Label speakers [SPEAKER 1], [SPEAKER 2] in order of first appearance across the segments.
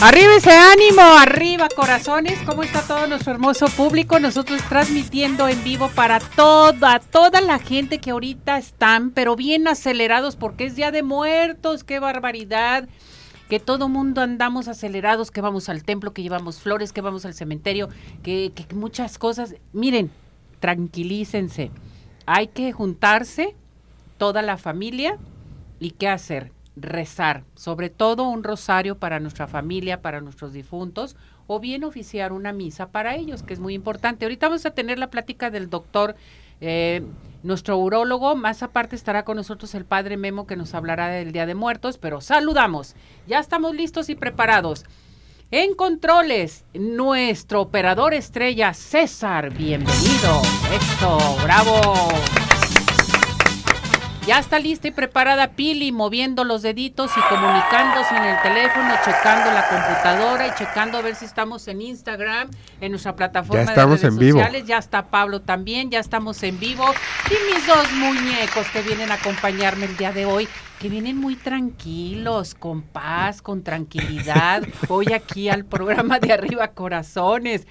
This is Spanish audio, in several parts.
[SPEAKER 1] Arriba ese ánimo, arriba corazones, ¿cómo está todo nuestro hermoso público? Nosotros transmitiendo en vivo para toda, toda la gente que ahorita están, pero bien acelerados porque es Día de Muertos, qué barbaridad. Que todo mundo andamos acelerados, que vamos al templo, que llevamos flores, que vamos al cementerio, que, que muchas cosas. Miren, tranquilícense. Hay que juntarse, toda la familia, y qué hacer rezar, sobre todo un rosario para nuestra familia, para nuestros difuntos, o bien oficiar una misa para ellos, que es muy importante. Ahorita vamos a tener la plática del doctor, eh, nuestro urólogo, más aparte estará con nosotros el padre Memo que nos hablará del Día de Muertos, pero saludamos, ya estamos listos y preparados. En controles, nuestro operador estrella César, bienvenido. Esto, bravo. Ya está lista y preparada Pili moviendo los deditos y comunicándose en el teléfono, checando la computadora y checando a ver si estamos en Instagram, en nuestra plataforma
[SPEAKER 2] ya estamos
[SPEAKER 1] de redes
[SPEAKER 2] en vivo.
[SPEAKER 1] sociales. Ya está Pablo también, ya estamos en vivo. Y mis dos muñecos que vienen a acompañarme el día de hoy, que vienen muy tranquilos, con paz, con tranquilidad, hoy aquí al programa de Arriba Corazones.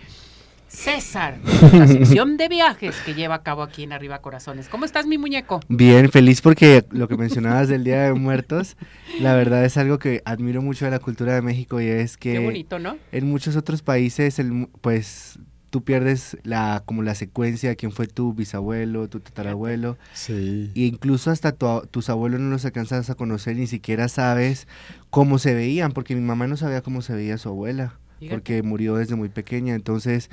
[SPEAKER 1] César, la sección de viajes que lleva a cabo aquí en Arriba Corazones. ¿Cómo estás, mi muñeco?
[SPEAKER 2] Bien, feliz porque lo que mencionabas del Día de Muertos, la verdad es algo que admiro mucho de la cultura de México y es que
[SPEAKER 1] Qué bonito, ¿no?
[SPEAKER 2] en muchos otros países, el, pues tú pierdes la como la secuencia de quién fue tu bisabuelo, tu tatarabuelo.
[SPEAKER 3] Sí.
[SPEAKER 2] E incluso hasta tu- tus abuelos no los alcanzas a conocer, ni siquiera sabes cómo se veían, porque mi mamá no sabía cómo se veía su abuela. Porque murió desde muy pequeña. Entonces,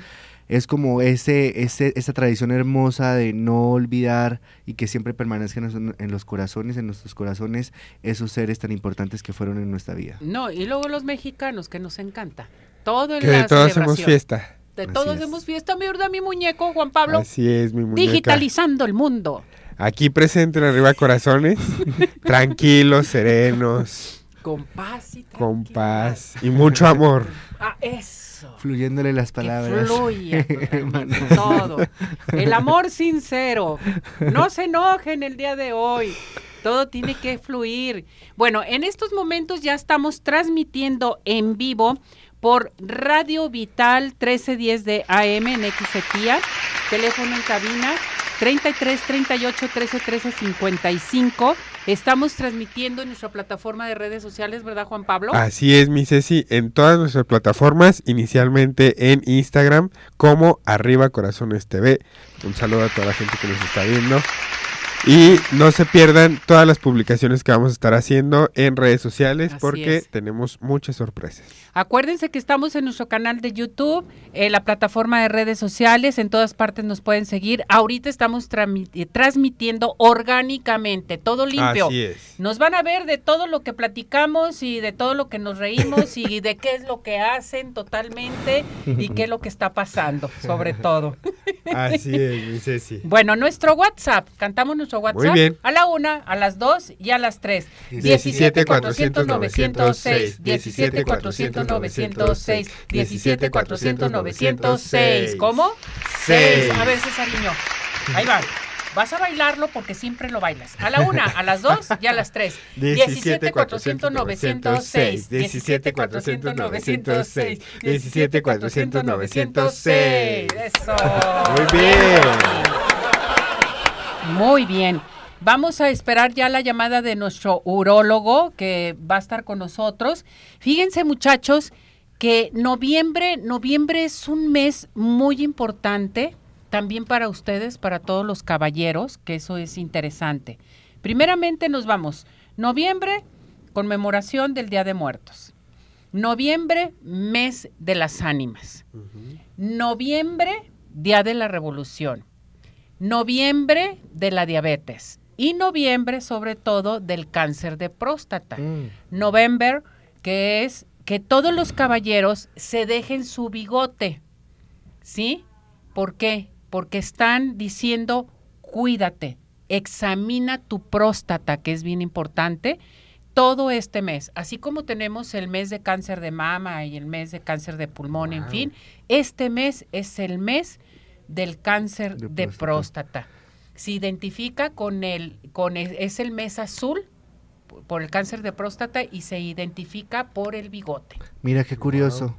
[SPEAKER 2] es como ese, ese, esa tradición hermosa de no olvidar y que siempre permanezcan en, en los corazones, en nuestros corazones, esos seres tan importantes que fueron en nuestra vida.
[SPEAKER 1] No, y luego los mexicanos, que nos encanta. Todo en
[SPEAKER 3] Que
[SPEAKER 1] la
[SPEAKER 3] de todos hacemos fiesta.
[SPEAKER 1] De
[SPEAKER 2] Así
[SPEAKER 1] todos
[SPEAKER 2] es.
[SPEAKER 1] hacemos fiesta, mi mi muñeco, Juan Pablo.
[SPEAKER 3] Así es, mi muñeca.
[SPEAKER 1] Digitalizando el mundo.
[SPEAKER 3] Aquí presente en Arriba Corazones. tranquilos, serenos,
[SPEAKER 1] Con paz y
[SPEAKER 3] con paz y mucho amor.
[SPEAKER 1] Ah, eso.
[SPEAKER 2] Fluyéndole las
[SPEAKER 1] Que
[SPEAKER 2] palabras.
[SPEAKER 1] fluya totalmente todo. El amor sincero. No se enojen el día de hoy. Todo tiene que fluir. Bueno, en estos momentos ya estamos transmitiendo en vivo por Radio Vital 1310 de AM en XETIA. Teléfono en cabina 33 38 13 13 55. Estamos transmitiendo en nuestra plataforma de redes sociales, ¿verdad, Juan Pablo?
[SPEAKER 3] Así es, mi Ceci, en todas nuestras plataformas, inicialmente en Instagram como Arriba Corazones TV. Un saludo a toda la gente que nos está viendo. Y no se pierdan todas las publicaciones que vamos a estar haciendo en redes sociales
[SPEAKER 1] Así
[SPEAKER 3] porque
[SPEAKER 1] es.
[SPEAKER 3] tenemos muchas sorpresas.
[SPEAKER 1] Acuérdense que estamos en nuestro canal de YouTube, en la plataforma de redes sociales, en todas partes nos pueden seguir. Ahorita estamos eh, transmitiendo orgánicamente, todo limpio.
[SPEAKER 3] Así es.
[SPEAKER 1] Nos van a ver de todo lo que platicamos y de todo lo que nos reímos y de qué es lo que hacen totalmente y qué es lo que está pasando, sobre todo.
[SPEAKER 3] Así es, mi Ceci.
[SPEAKER 1] Bueno, nuestro WhatsApp, cantamos nuestro WhatsApp
[SPEAKER 3] bien.
[SPEAKER 1] a la una, a las dos y a las tres.
[SPEAKER 3] 17 400 906,
[SPEAKER 1] 17 400 906, 17 400 906. ¿Cómo?
[SPEAKER 3] Seis.
[SPEAKER 1] A ver, Cesariño. Ahí va. Vas a bailarlo porque siempre lo bailas. A la una, a las dos y a las tres. 17 400 906, 17 400 906, 17 400 906. Eso.
[SPEAKER 3] Muy bien.
[SPEAKER 1] Muy bien. Vamos a esperar ya la llamada de nuestro urólogo que va a estar con nosotros. Fíjense muchachos que noviembre, noviembre es un mes muy importante también para ustedes, para todos los caballeros, que eso es interesante. Primeramente nos vamos. Noviembre, conmemoración del Día de Muertos. Noviembre, mes de las ánimas. Noviembre, Día de la Revolución. Noviembre de la diabetes. Y noviembre, sobre todo, del cáncer de próstata. November, que es que todos los caballeros se dejen su bigote. ¿Sí? ¿Por qué? Porque están diciendo, cuídate, examina tu próstata, que es bien importante, todo este mes, así como tenemos el mes de cáncer de mama y el mes de cáncer de pulmón, en fin, este mes es el mes del cáncer de, próstata. Se identifica con el, con es el mes azul por el cáncer de próstata y se identifica por el bigote.
[SPEAKER 2] Mira qué curioso.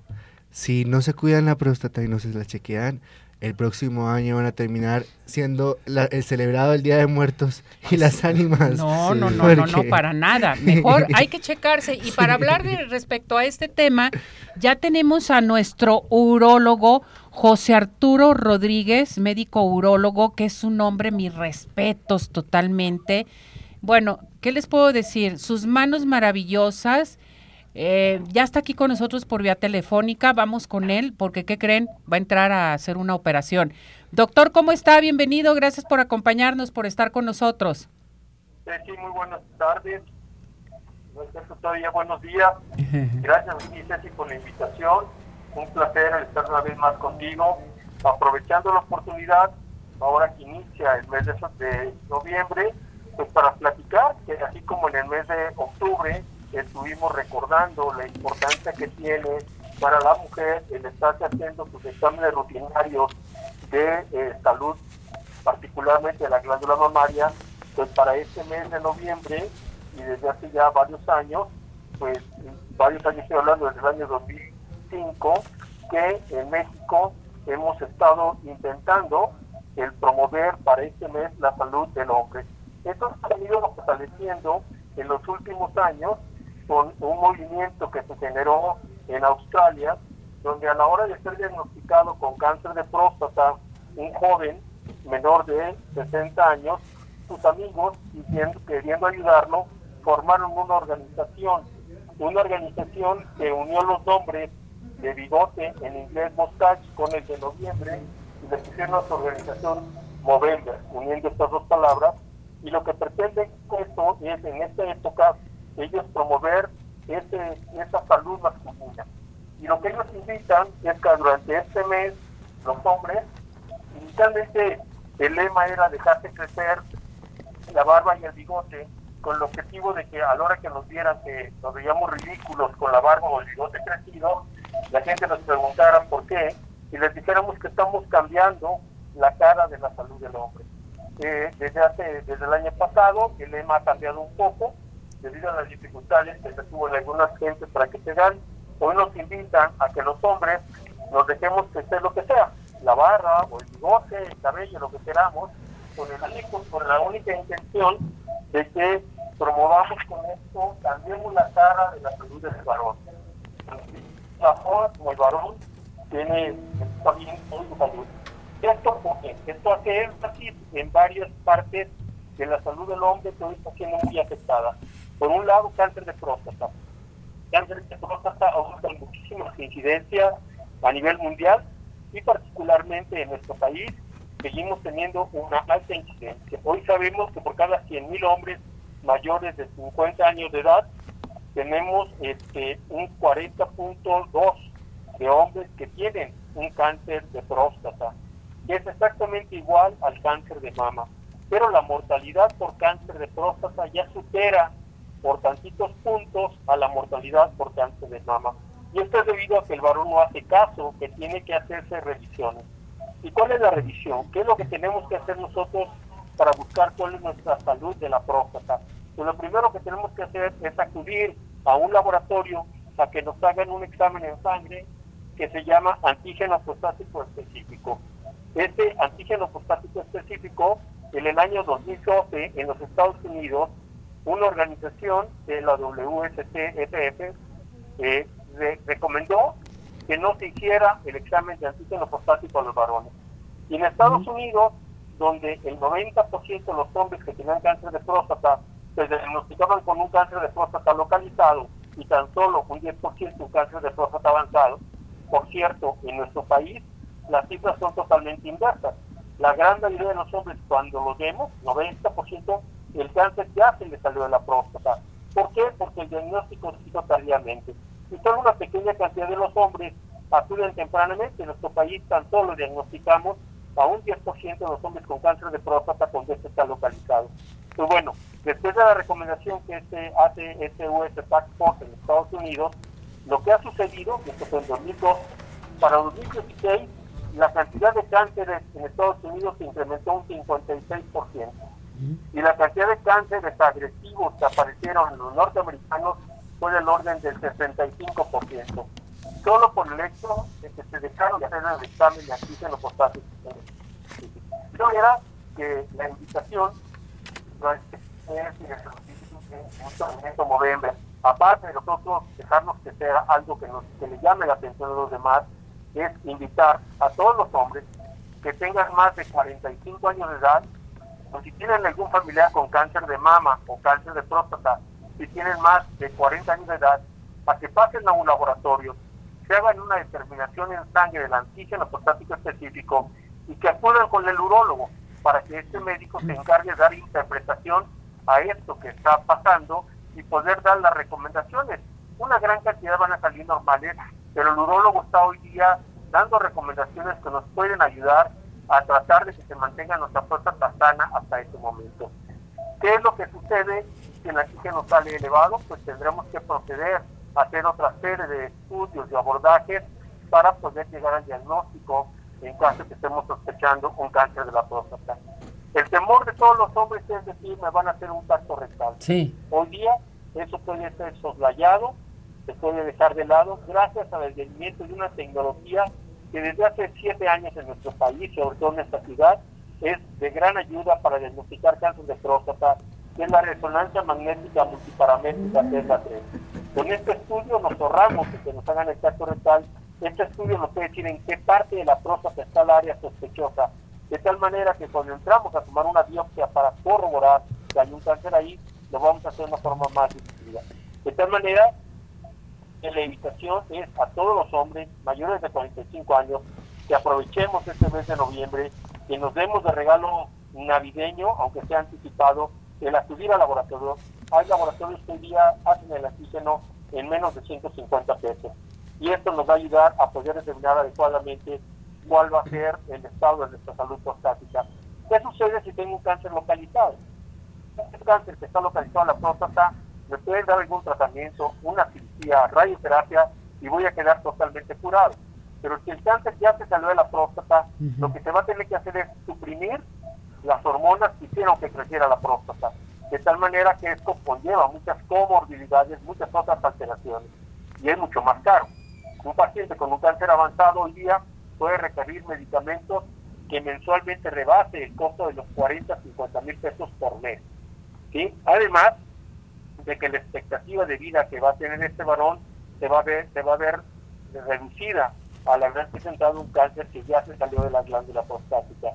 [SPEAKER 2] Si no se cuidan la próstata y no se la chequean, el próximo año van a terminar siendo el celebrado el Día de Muertos y las ánimas.
[SPEAKER 1] No, no, no, no, no, para nada. Mejor hay que checarse. Y para hablar de, respecto a este tema, ya tenemos a nuestro urólogo José Arturo Rodríguez, médico urólogo, que es un hombre, mis respetos totalmente. Bueno, ¿qué les puedo decir? Sus manos maravillosas eh, ya está aquí con nosotros por vía telefónica. Vamos con él porque, ¿qué creen? Va a entrar a hacer una operación. Doctor, ¿cómo está? Bienvenido. Gracias por acompañarnos, por estar con nosotros.
[SPEAKER 4] Sí, muy buenas tardes. todavía buenos días. Gracias, Ceci, por la invitación. Un placer estar una vez más contigo. Aprovechando la oportunidad, ahora que inicia el mes de, de noviembre, pues para platicar que así como en el mes de octubre estuvimos recordando la importancia que tiene para la mujer el estarse haciendo sus exámenes rutinarios de eh, salud, particularmente de la glándula mamaria, pues para este mes de noviembre y desde hace ya varios años, pues varios años estoy hablando desde el año 2005, que en México hemos estado intentando el promover para este mes la salud del hombre. Esto se ha ido fortaleciendo en los últimos años con un movimiento que se generó en Australia, donde a la hora de ser diagnosticado con cáncer de próstata, un joven menor de 60 años, sus amigos, queriendo ayudarlo, formaron una organización, una organización que unió los nombres de bigote en inglés Mustache con el de noviembre y le pusieron a su organización Movember, uniendo estas dos palabras. Y lo que pretende esto es en esta época ellos promover ese, esa salud masculina. Y lo que ellos invitan es que durante este mes los hombres, inicialmente el lema era dejarse crecer la barba y el bigote con el objetivo de que a la hora que nos vieran que nos veíamos ridículos con la barba o el bigote crecido, la gente nos preguntara por qué y les dijéramos que estamos cambiando la cara de la salud del hombre. Eh, desde hace desde el año pasado el lema ha cambiado un poco debido a las dificultades que se tuvo en algunas gentes para que se dan, hoy nos invitan a que los hombres nos dejemos crecer lo que sea, la barra o el bigote, el cabello, lo que queramos, con, el único, con la única intención de que promovamos con esto, cambiemos la cara de la salud del varón. La joven como el varón tiene también su salud. Esto, esto hace énfasis en varias partes de la salud del hombre que hoy está siendo muy afectada. Por un lado, cáncer de próstata. Cáncer de próstata aumenta muchísimas incidencias a nivel mundial y particularmente en nuestro país seguimos teniendo una alta incidencia. Hoy sabemos que por cada 100.000 hombres mayores de 50 años de edad tenemos este, un 40.2 de hombres que tienen un cáncer de próstata, que es exactamente igual al cáncer de mama. Pero la mortalidad por cáncer de próstata ya supera por tantitos puntos a la mortalidad por cáncer de mama. Y esto es debido a que el varón no hace caso, que tiene que hacerse revisiones. ¿Y cuál es la revisión? ¿Qué es lo que tenemos que hacer nosotros para buscar cuál es nuestra salud de la próstata? Pues lo primero que tenemos que hacer es acudir a un laboratorio a que nos hagan un examen en sangre que se llama antígeno prostático específico. Este antígeno prostático específico, en el año 2012 en los Estados Unidos, una organización de la WST-ETF eh, recomendó que no se hiciera el examen de antígeno prostático a los varones. Y en Estados Unidos, donde el 90% de los hombres que tenían cáncer de próstata se diagnosticaban con un cáncer de próstata localizado y tan solo un 10% un cáncer de próstata avanzado, por cierto, en nuestro país las cifras son totalmente inversas. La gran mayoría de los hombres cuando los vemos, 90%, el cáncer ya se le salió de la próstata. ¿Por qué? Porque el diagnóstico se hizo tardíamente. Y solo una pequeña cantidad de los hombres acuden tempranamente. En nuestro país tan solo diagnosticamos a un 10% de los hombres con cáncer de próstata cuando este está localizado. Pues bueno, después de la recomendación que este hace este US Task Force en Estados Unidos, lo que ha sucedido, esto fue en 2002, para 2016 la cantidad de cánceres en Estados Unidos se incrementó un 56% y la cantidad de cánceres agresivos que aparecieron en los norteamericanos fue del orden del 65%, solo por el hecho de que se dejaron de hacer el examen de antígeno portátil. Yo era que la invitación es en noviembre, aparte de nosotros dejarnos que sea algo que, nos, que le llame la atención a los demás, es invitar a todos los hombres que tengan más de 45 años de edad, o si tienen algún familiar con cáncer de mama o cáncer de próstata, si tienen más de 40 años de edad, a que pasen a un laboratorio, se hagan una determinación en sangre del antígeno prostático específico y que acudan con el urólogo para que este médico se encargue de dar interpretación a esto que está pasando y poder dar las recomendaciones. Una gran cantidad van a salir normales, pero el urólogo está hoy día dando recomendaciones que nos pueden ayudar a tratar de que se mantenga nuestra próstata sana hasta este momento. ¿Qué es lo que sucede si el antígeno sale elevado? Pues tendremos que proceder a hacer otra serie de estudios y abordajes para poder llegar al diagnóstico en caso de que estemos sospechando un cáncer de la próstata. El temor de todos los hombres es decir, me van a hacer un tacto rectal.
[SPEAKER 1] Sí.
[SPEAKER 4] Hoy día eso puede ser soslayado, se puede dejar de lado gracias al advenimiento de una tecnología que desde hace siete años en nuestro país, sobre todo en esta ciudad, es de gran ayuda para diagnosticar cáncer de próstata, que es la resonancia magnética multiparamétrica la 3. Con este estudio nos ahorramos que nos hagan el tacto rectal. Este estudio nos puede decir en qué parte de la próstata está el área sospechosa, de tal manera que cuando entramos a tomar una biopsia para corroborar que hay un cáncer ahí, lo vamos a hacer de una forma más decidida. De tal manera la invitación es a todos los hombres mayores de 45 años que aprovechemos este mes de noviembre, que nos demos de regalo navideño, aunque sea anticipado, el acudir al laboratorio. Hay laboratorios que hoy día hacen el antígeno en menos de 150 pesos. Y esto nos va a ayudar a poder determinar adecuadamente cuál va a ser el estado de nuestra salud prostática. ¿Qué sucede si tengo un cáncer localizado? Este cáncer que está localizado en la próstata, me pueden dar algún tratamiento, una cirugía, radioterapia y voy a quedar totalmente curado. Pero si el cáncer ya se salió de la próstata, lo que se va a tener que hacer es suprimir las hormonas que hicieron que creciera la próstata. De tal manera que esto conlleva muchas comorbilidades, muchas otras alteraciones. Y es mucho más caro. Un paciente con un cáncer avanzado hoy día puede requerir medicamentos que mensualmente rebase el costo de los 40, 50 mil pesos por mes. ¿sí? Además de que la expectativa de vida que va a tener este varón se va a ver, se va a ver reducida al haber presentado un cáncer que ya se salió de la glándula prostática.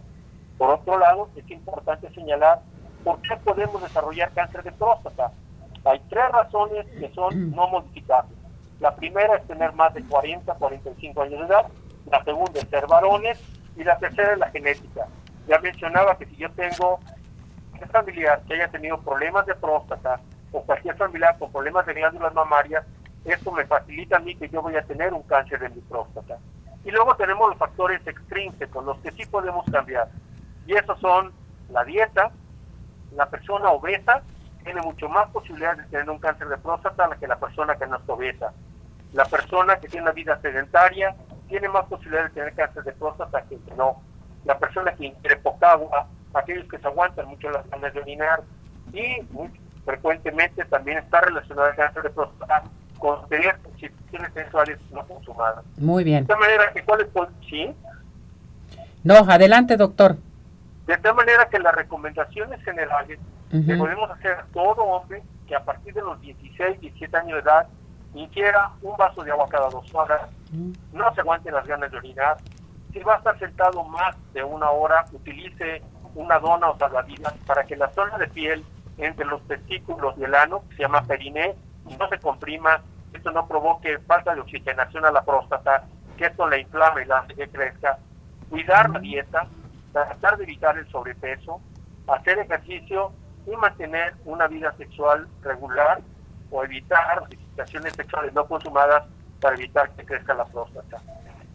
[SPEAKER 4] Por otro lado, es importante señalar por qué podemos desarrollar cáncer de próstata. Hay tres razones que son no modificables. La primera es tener más de 40, 45 años de edad. La segunda es ser varones. Y la tercera es la genética. Ya mencionaba que si yo tengo un familiar que haya tenido problemas de próstata o cualquier familiar con problemas de glándulas mamarias, esto me facilita a mí que yo voy a tener un cáncer de mi próstata. Y luego tenemos los factores extrínsecos, los que sí podemos cambiar. Y esos son la dieta, la persona obesa tiene mucho más posibilidades de tener un cáncer de próstata que la persona que no es obesa. La persona que tiene una vida sedentaria tiene más posibilidades de tener cáncer de próstata que no. La persona que ingiere poca agua, aquellos que se aguantan mucho las ganas de orinar y frecuentemente también está relacionado el cáncer de próstata con tener situaciones sexuales no consumadas.
[SPEAKER 1] Muy bien.
[SPEAKER 4] De esta manera que cuál es sí.
[SPEAKER 1] No, adelante, doctor.
[SPEAKER 4] De tal manera que las recomendaciones generales que podemos hacer a todo hombre que a partir de los 16, 17 años de edad ingiera un vaso de agua cada dos horas, no se aguante las ganas de orinar, si va a estar sentado más de una hora, utilice una dona o salvavidas para que la zona de piel entre los testículos y el ano, que se llama periné, no se comprima, esto no provoque falta de oxigenación a la próstata, que esto la inflame y la hace que crezca, cuidar la dieta, tratar de evitar el sobrepeso, hacer ejercicio y mantener una vida sexual regular o evitar situaciones sexuales no consumadas para evitar que crezca la próstata.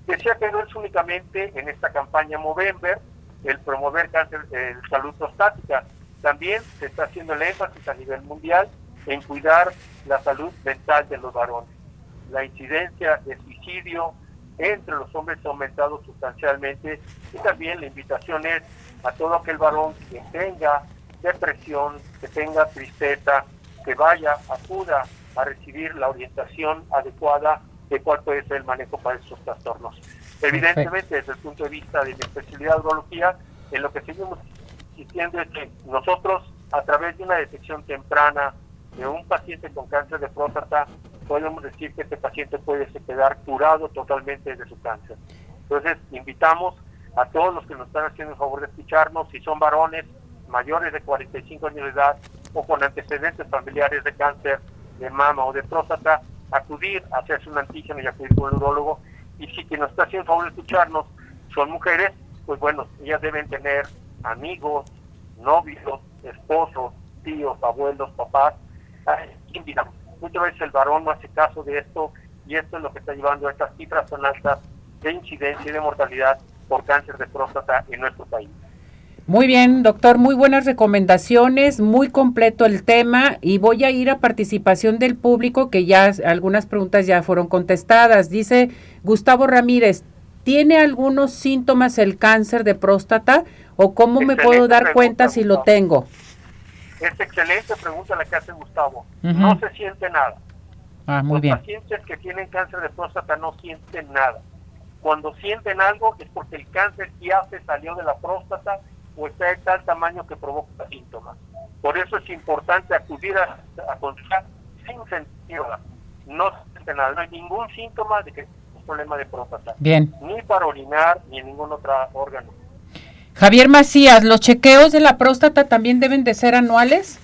[SPEAKER 4] Decía que no es únicamente en esta campaña Movember, el promover cáncer, de salud prostática. También se está haciendo el énfasis a nivel mundial en cuidar la salud mental de los varones. La incidencia de suicidio entre los hombres ha aumentado sustancialmente y también la invitación es a todo aquel varón que tenga depresión, que tenga tristeza, que vaya, acuda a recibir la orientación adecuada de cuál puede ser el manejo para estos trastornos. Evidentemente, desde el punto de vista de mi especialidad de urología, en lo que seguimos insistiendo es que nosotros, a través de una detección temprana de un paciente con cáncer de próstata, podemos decir que este paciente puede quedar curado totalmente de su cáncer. Entonces, invitamos a todos los que nos están haciendo el favor de escucharnos, si son varones mayores de 45 años de edad o con antecedentes familiares de cáncer de mama o de próstata, acudir a hacerse un antígeno y acudir con el urólogo. Y si quien nos está haciendo el favor de escucharnos son mujeres, pues bueno, ellas deben tener amigos, novios, esposos, tíos, abuelos, papás. Muchas veces el varón no hace caso de esto y esto es lo que está llevando a estas cifras tan altas de incidencia y de mortalidad por cáncer de próstata en nuestro país.
[SPEAKER 1] Muy bien, doctor, muy buenas recomendaciones, muy completo el tema y voy a ir a participación del público que ya algunas preguntas ya fueron contestadas. Dice Gustavo Ramírez, ¿tiene algunos síntomas el cáncer de próstata o cómo me puedo dar cuenta si lo tengo?
[SPEAKER 4] Es excelente pregunta la que hace Gustavo. No se siente nada.
[SPEAKER 1] Ah, muy
[SPEAKER 4] Los pacientes que tienen cáncer de próstata no sienten nada. Cuando sienten algo es porque el cáncer ya se salió de la próstata o está de tal tamaño que provoca síntomas. Por eso es importante acudir a, a consultar sin sentir nada. No se siente nada. No hay ningún síntoma de que es un problema de próstata.
[SPEAKER 1] Bien.
[SPEAKER 4] Ni para orinar ni en ningún otro órgano.
[SPEAKER 1] Javier Macías, ¿los chequeos de la próstata también deben de ser anuales?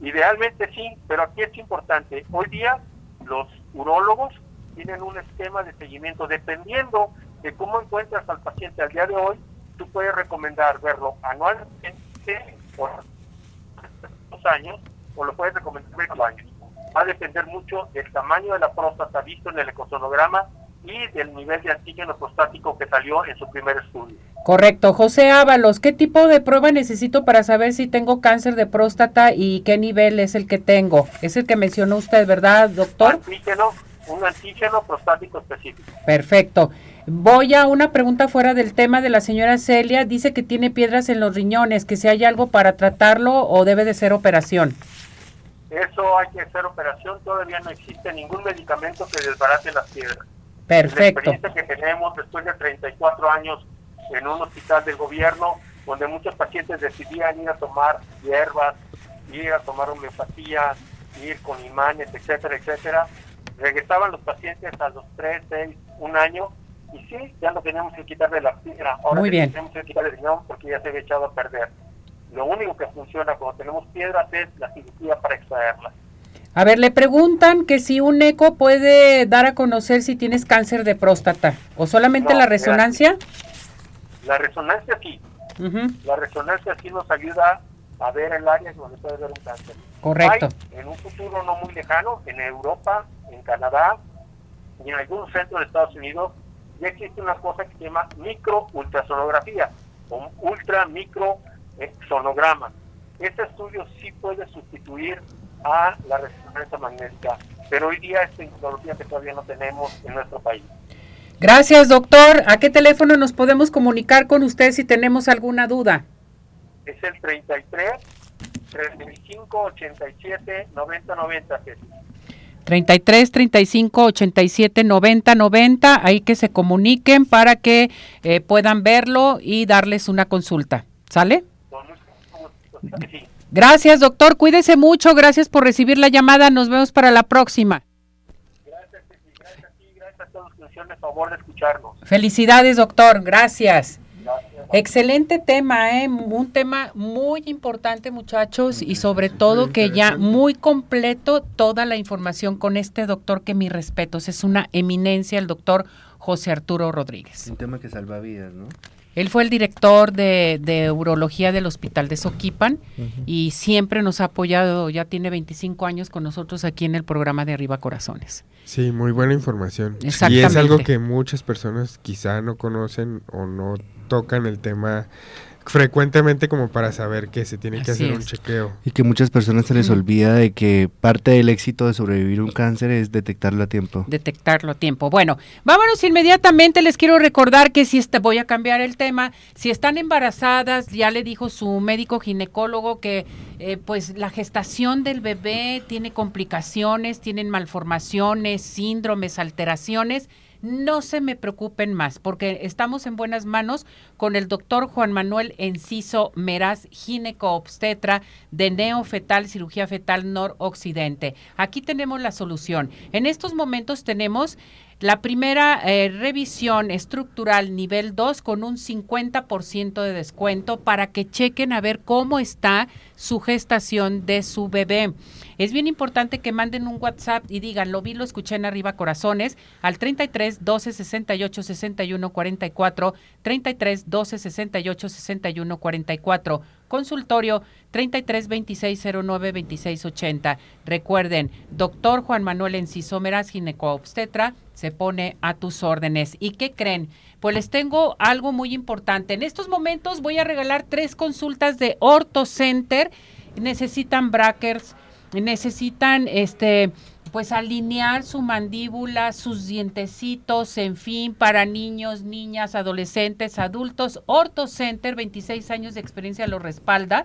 [SPEAKER 4] Idealmente sí, pero aquí es importante. Hoy día los urólogos tienen un esquema de seguimiento dependiendo de cómo encuentras al paciente al día de hoy. Tú puedes recomendar verlo anualmente por dos años o lo puedes recomendar por años. Va a depender mucho del tamaño de la próstata visto en el ecosonograma y del nivel de antígeno prostático que salió en su primer estudio.
[SPEAKER 1] Correcto. José Ábalos, ¿qué tipo de prueba necesito para saber si tengo cáncer de próstata y qué nivel es el que tengo? Es el que mencionó usted, ¿verdad, doctor?
[SPEAKER 4] Antígeno, un antígeno prostático específico.
[SPEAKER 1] Perfecto. Voy a una pregunta fuera del tema de la señora Celia. Dice que tiene piedras en los riñones, que si hay algo para tratarlo o debe de ser operación.
[SPEAKER 4] Eso hay que hacer operación. Todavía no existe ningún medicamento que desbarate las piedras.
[SPEAKER 1] Perfecto.
[SPEAKER 4] La experiencia que tenemos después de 34 años en un hospital del gobierno, donde muchos pacientes decidían ir a tomar hierbas, ir a tomar homeopatía, ir con imanes, etcétera, etcétera. Regresaban los pacientes a los 3, 6, un año, y sí, ya no tenemos que quitarle la piedra. Ahora
[SPEAKER 1] Muy bien.
[SPEAKER 4] tenemos que quitarle el riñón porque ya se había echado a perder. Lo único que funciona cuando tenemos piedras es la cirugía para extraerlas.
[SPEAKER 1] A ver, le preguntan que si un eco puede dar a conocer si tienes cáncer de próstata o solamente
[SPEAKER 4] No,
[SPEAKER 1] la resonancia.
[SPEAKER 4] La resonancia sí, la resonancia sí nos ayuda a ver el área donde puede haber un cáncer.
[SPEAKER 1] Correcto.
[SPEAKER 4] Hay, en un futuro no muy lejano, en Europa, en Canadá y en algunos centros de Estados Unidos, ya existe una cosa que se llama microultrasonografía o ultra micro sonograma. Este estudio sí puede sustituir a la resonancia magnética, pero hoy día es tecnología que todavía no tenemos en nuestro país.
[SPEAKER 1] Gracias, doctor. ¿A qué teléfono nos podemos comunicar con usted si tenemos alguna duda?
[SPEAKER 4] Es el 33 35 87 90 90. Ceci.
[SPEAKER 1] 33 35 87 90 90. Ahí que se comuniquen para que eh, puedan verlo y darles una consulta. ¿Sale?
[SPEAKER 4] Con mucho gusto. Sí.
[SPEAKER 1] Gracias, doctor. Cuídese mucho. Gracias por recibir la llamada. Nos vemos para la próxima.
[SPEAKER 4] Gracias, gracias a ti, gracias a todos los que nos hicieron el favor de escucharnos.
[SPEAKER 1] Felicidades, doctor. Gracias.
[SPEAKER 4] Gracias.
[SPEAKER 1] Excelente tema, ¿eh? un tema muy importante muchachos y sobre todo que ya muy completo toda la información con este doctor que mis respetos, es una eminencia el doctor José Arturo Rodríguez.
[SPEAKER 2] Un tema que salva vidas, ¿no?
[SPEAKER 1] Él fue el director de, de urología del Hospital de Soquipan y siempre nos ha apoyado, ya tiene 25 años con nosotros aquí en el programa de Arriba Corazones.
[SPEAKER 3] Sí, muy buena información. Y es
[SPEAKER 1] Exactamente.
[SPEAKER 3] algo que muchas personas quizá no conocen o no tocan el tema frecuentemente como para saber que se tiene que hacer un chequeo.
[SPEAKER 2] Y que muchas personas se les olvida de que parte del éxito de sobrevivir un cáncer es detectarlo a tiempo.
[SPEAKER 1] detectarlo a tiempo. Bueno, vámonos inmediatamente. Les quiero recordar que si este, voy a cambiar el tema, si están embarazadas, ya le dijo su médico ginecólogo que eh, pues la gestación del bebé tiene complicaciones, tienen malformaciones, síndromes, alteraciones. No se me preocupen más, porque estamos en buenas manos con el doctor Juan Manuel Enciso Meraz, gineco-obstetra de neofetal, cirugía fetal noroccidente. Aquí tenemos la solución. En estos momentos tenemos la primera eh, revisión estructural nivel 2 con un 50% de descuento para que chequen a ver cómo está su gestación de su bebé. Es bien importante que manden un WhatsApp y digan, lo vi, lo escuché en arriba corazones, al 33 12 68 61 44, 33 12 68 61 44. Consultorio 33 26 09 26 80. Recuerden, doctor Juan Manuel Enciso Meraz, gineco-obstetra, se pone a tus órdenes. ¿Y qué creen? Pues les tengo algo muy importante. En estos momentos voy a regalar tres consultas de Orto Center. Necesitan brackers, necesitan este pues alinear su mandíbula, sus dientecitos, en fin, para niños, niñas, adolescentes, adultos. Orto Center, 26 años de experiencia lo respalda.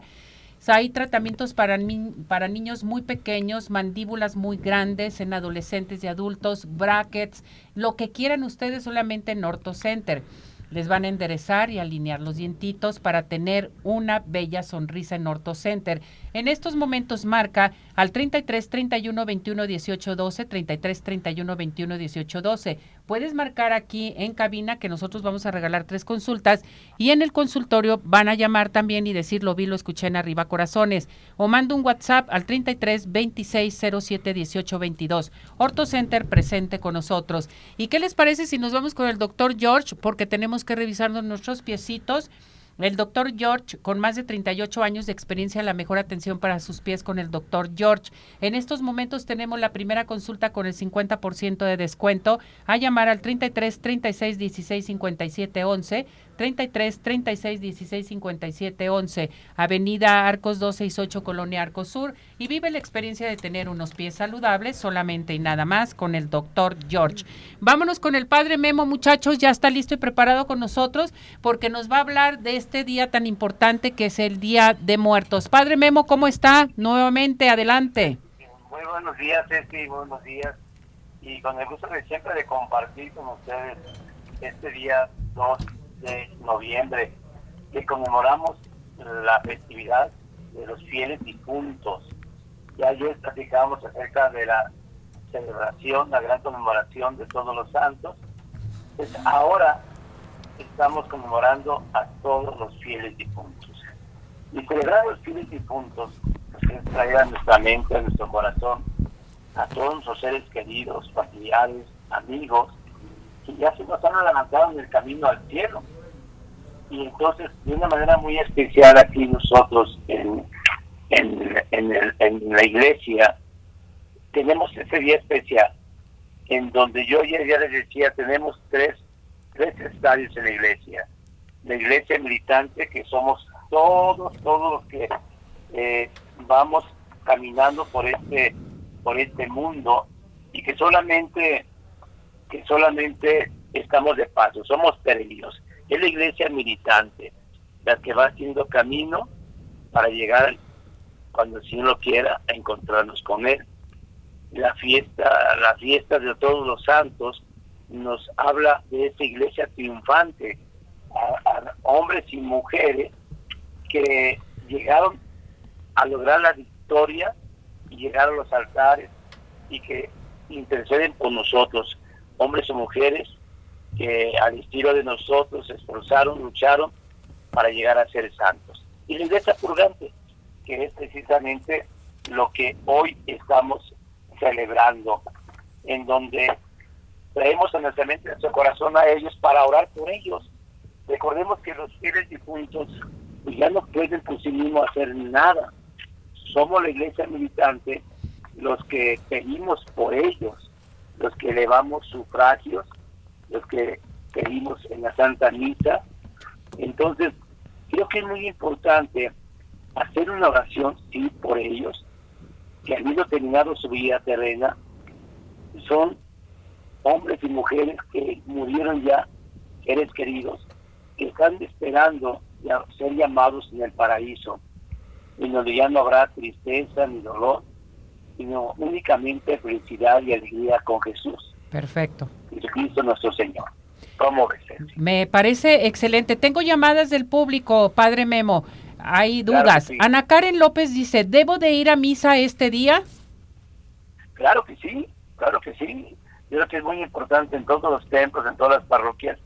[SPEAKER 1] Hay tratamientos para, ni- para niños muy pequeños, mandíbulas muy grandes en adolescentes y adultos, brackets, lo que quieran ustedes solamente en Orto Center. Les van a enderezar y alinear los dientitos para tener una bella sonrisa en Orto Center. En estos momentos marca al 33 31 21 18 12, 33 31 21 18 12. Puedes marcar aquí en cabina que nosotros vamos a regalar tres consultas y en el consultorio van a llamar también y decir lo vi, lo escuché en arriba corazones o manda un WhatsApp al 33 26 07 18 22. Orto Center presente con nosotros. ¿Y qué les parece si nos vamos con el doctor George? Porque tenemos que revisarnos nuestros piecitos. El doctor George, con más de 38 años de experiencia, la mejor atención para sus pies con el doctor George. En estos momentos tenemos la primera consulta con el 50% de descuento. A llamar al 33 36 16 57 11. 33 36 16 57 11, Avenida Arcos 268, Colonia Arcos Sur, y vive la experiencia de tener unos pies saludables solamente y nada más con el doctor George. Vámonos con el padre Memo, muchachos, ya está listo y preparado con nosotros porque nos va a hablar de este día tan importante que es el Día de Muertos. Padre Memo, ¿cómo está? Nuevamente, adelante.
[SPEAKER 5] Muy buenos días, Ceci, buenos días. Y con el gusto de siempre de compartir con ustedes este día 2 de noviembre, que conmemoramos la festividad de los fieles difuntos. Ya ayer platicábamos acerca de la celebración, la gran conmemoración de todos los santos. Pues ahora estamos conmemorando a todos los fieles difuntos. Y celebrar los fieles difuntos pues, es traer a nuestra mente, a nuestro corazón, a todos nuestros seres queridos, familiares, amigos, ya se nos han adelantado en el camino al cielo. Y entonces, de una manera muy especial aquí nosotros en, en, en la iglesia, tenemos ese día especial, en donde yo ya, ya les decía, tenemos tres, tres estadios en la iglesia. La iglesia militante, que somos todos, todos los que eh, vamos caminando por este, por este mundo y que solamente, que solamente estamos de paso, somos peregrinos. Es la iglesia militante, la que va haciendo camino para llegar, cuando el Señor lo quiera, a encontrarnos con Él. La fiesta, la fiesta de todos los santos nos habla de esa iglesia triunfante, a- hombres y mujeres que llegaron a lograr la victoria y llegar a los altares y que interceden por nosotros, hombres o mujeres que al estilo de nosotros se esforzaron, lucharon para llegar a ser santos. Y la iglesia purgante, que es precisamente lo que hoy estamos celebrando, en donde traemos en nuestra mente, en nuestro corazón a ellos para orar por ellos, recordemos que los fieles difuntos ya no pueden por sí mismos hacer nada. Somos la iglesia militante los que pedimos por ellos, los que elevamos sufragios, los que pedimos en la Santa Misa. Entonces, creo que es muy importante hacer una oración, sí, por ellos, que han ido terminado su vida terrena, son hombres y mujeres que murieron ya, seres queridos, que están esperando ser llamados en el paraíso, y donde ya no habrá tristeza ni dolor, sino únicamente felicidad y alegría con Jesús.
[SPEAKER 1] Perfecto.
[SPEAKER 5] Jesucristo nuestro Señor. ¿Cómo ves?
[SPEAKER 1] Me parece excelente. Tengo llamadas del público, Padre Memo. Hay dudas. Ana Karen López dice, ¿debo de ir a misa este día?
[SPEAKER 5] Claro que sí, claro que sí. Yo creo que es muy importante en todos los templos, en todas las parroquias.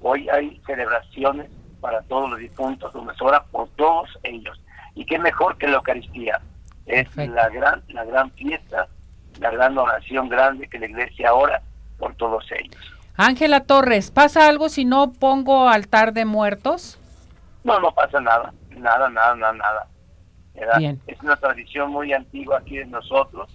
[SPEAKER 5] Hoy hay celebraciones para todos los difuntos, donde se ora por todos ellos. Y qué mejor que la Eucaristía. Es la gran, la gran fiesta, la gran oración grande que la iglesia ora por todos ellos.
[SPEAKER 1] Ángela Torres, ¿pasa algo si no pongo altar de muertos?
[SPEAKER 5] No, no pasa nada, nada, nada, nada, nada. Es una tradición muy antigua aquí de nosotros,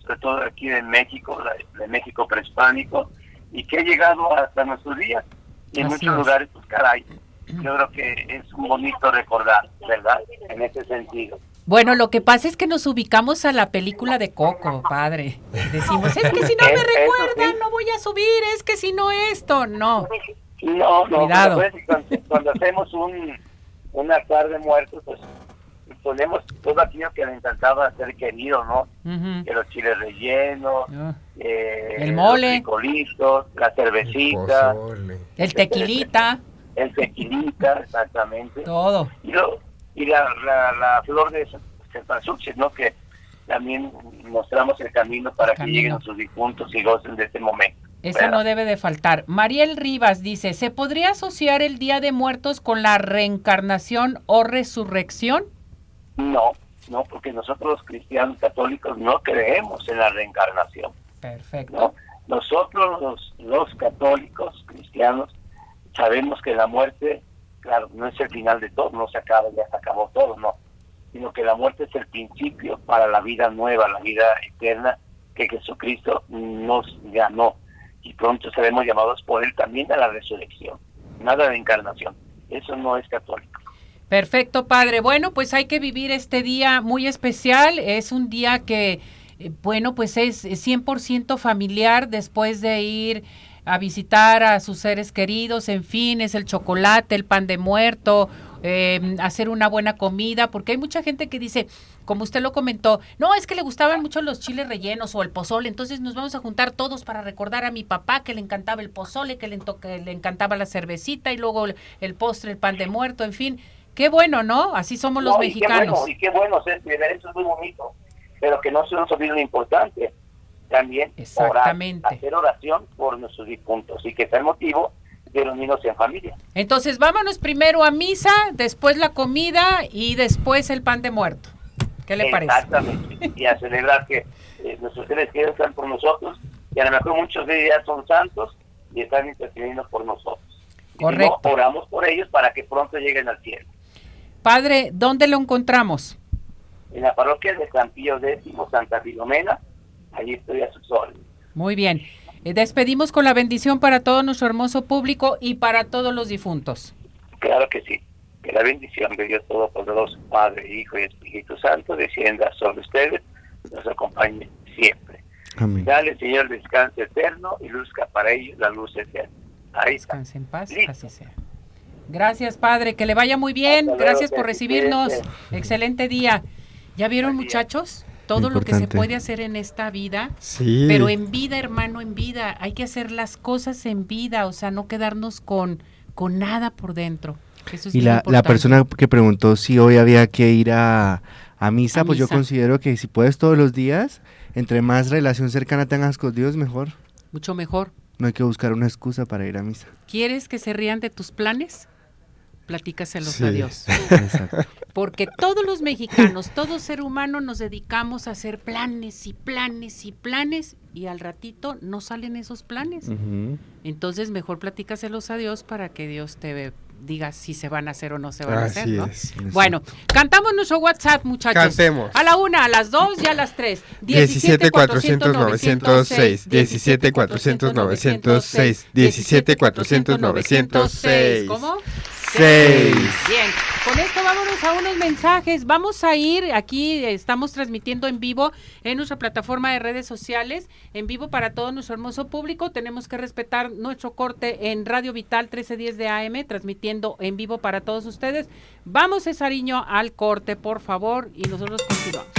[SPEAKER 5] sobre todo aquí de México, de México prehispánico, y que ha llegado hasta nuestros días. Y en muchos lugares, pues caray, yo creo que es un bonito recordar, ¿verdad? En ese sentido.
[SPEAKER 1] Bueno, lo que pasa es que nos ubicamos a la película de Coco, padre. Decimos, es que si no me recuerdan, no voy a subir, es que si no esto, no.
[SPEAKER 5] No, no, Cuidado. Cuando, hacemos un, un altar de muertos, pues ponemos todo aquello que le encantaba ser querido, ¿no? Que los chiles rellenos, ah. eh,
[SPEAKER 1] el mole,
[SPEAKER 5] los frijolitos, la cervecita,
[SPEAKER 1] el tequilita.
[SPEAKER 5] El tequilita, exactamente.
[SPEAKER 1] Todo.
[SPEAKER 5] Y lo, y la, la, flor de cempasúchil, ¿no? Que también mostramos el camino para que lleguen sus difuntos y gocen de este momento.
[SPEAKER 1] Eso no debe de faltar. Mariel Rivas dice, ¿se podría asociar el Día de Muertos con la reencarnación o resurrección?
[SPEAKER 5] No, no, porque nosotros los cristianos católicos no creemos en la reencarnación.
[SPEAKER 1] Perfecto.
[SPEAKER 5] Nosotros los, los católicos cristianos sabemos que la muerte claro, no es el final de todo, no se acaba, ya se acabó todo, no, sino que la muerte es el principio para la vida nueva, la vida eterna que Jesucristo nos ganó. Y pronto seremos llamados por él también a la resurrección, nada de encarnación, eso no es católico.
[SPEAKER 1] Perfecto, padre. Bueno, pues hay que vivir este día muy especial, es un día que, eh, bueno, pues es 100% familiar después de ir a visitar a sus seres queridos, en fin, es el chocolate, el pan de muerto, em, hacer una buena comida, porque hay mucha gente que dice, como usted lo comentó, no, es que le gustaban mucho los chiles rellenos o el pozole, entonces nos vamos a juntar todos para recordar a mi papá que le encantaba el pozole, que le, le encantaba la cervecita y luego el, postre, el pan de muerto, en fin. Qué bueno, ¿no? Así somos los mexicanos.
[SPEAKER 5] Qué bueno, y qué bueno, eso es muy bonito, pero que no se nos olvide lo importante también
[SPEAKER 1] Exactamente.
[SPEAKER 5] hacer oración por nuestros difuntos y que sea el motivo de reunirnos en familia.
[SPEAKER 1] Entonces, vámonos primero a misa, después la comida y después el pan de muerto. ¿Qué le parece?
[SPEAKER 5] Exactamente. y a celebrar que eh, nuestros seres queridos están por nosotros y a lo mejor muchos de ellos son santos y están intercediendo por nosotros.
[SPEAKER 1] Correcto.
[SPEAKER 5] oramos por ellos para que pronto lleguen al cielo.
[SPEAKER 1] Padre, ¿dónde lo encontramos?
[SPEAKER 5] En la parroquia de San Pío X, Santa Filomena, allí estoy a sus órdenes.
[SPEAKER 1] Muy bien. Eh, despedimos con la bendición para todo nuestro hermoso público y para todos los difuntos.
[SPEAKER 5] Claro que sí. Que la bendición de Dios Todopoderoso, Padre, Hijo y Espíritu Santo, descienda sobre ustedes, nos acompañe siempre. Amén. Dale, Señor, descanso eterno y luzca para ellos la luz eterna.
[SPEAKER 1] Ahí Descanse en paz, así sea. Gracias, Padre. Que le vaya muy bien. Gracias por recibirnos. Excelente día. ¿Ya vieron, muchachos? Todo lo que se puede hacer en esta vida, pero en vida, hermano, en vida. Hay que hacer las cosas en vida, o sea, no quedarnos con, con nada por dentro.
[SPEAKER 2] y la, la, persona que preguntó si hoy había que ir a, a, misa, pues yo considero que si puedes todos los días, entre más relación cercana tengas con Dios, mejor.
[SPEAKER 1] Mucho mejor.
[SPEAKER 2] No hay que buscar una excusa para ir a misa.
[SPEAKER 1] ¿Quieres que se rían de tus planes? Platícaselos a Dios. Porque todos los mexicanos, todo ser humano nos dedicamos a hacer planes y planes y planes y al ratito no salen esos planes. Entonces mejor platícaselos a Dios para que Dios te diga si se van a hacer o no se van a hacer, ¿no?
[SPEAKER 3] es.
[SPEAKER 1] Bueno, cantamos nuestro WhatsApp, muchachos.
[SPEAKER 3] Cantemos.
[SPEAKER 1] A la una, a las dos y a las tres.
[SPEAKER 3] 17 400 906, 17 400 906, 17 400 906.
[SPEAKER 1] ¿Cómo? Bien, con esto vámonos a unos mensajes. Vamos a ir aquí, estamos transmitiendo en vivo en nuestra plataforma de redes sociales, en vivo para todo nuestro hermoso público. Tenemos que respetar nuestro corte en Radio Vital 1310 de AM, transmitiendo en vivo para todos ustedes. Vamos, Cesariño, al corte, por favor, y nosotros continuamos.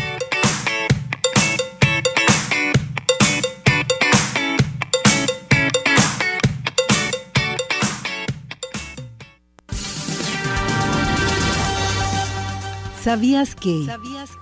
[SPEAKER 6] ¿Sabías que?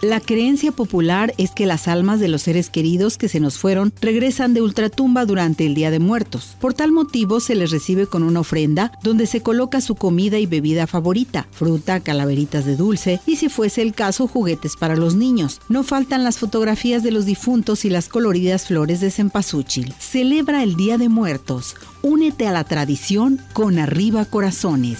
[SPEAKER 6] La creencia popular es que las almas de los seres queridos que se nos fueron regresan de ultratumba durante el Día de Muertos. Por tal motivo se les recibe con una ofrenda donde se coloca su comida y bebida favorita, fruta, calaveritas de dulce y si fuese el caso juguetes para los niños. No faltan las fotografías de los difuntos y las coloridas flores de cempasúchil. Celebra el Día de Muertos. Únete a la tradición con Arriba Corazones.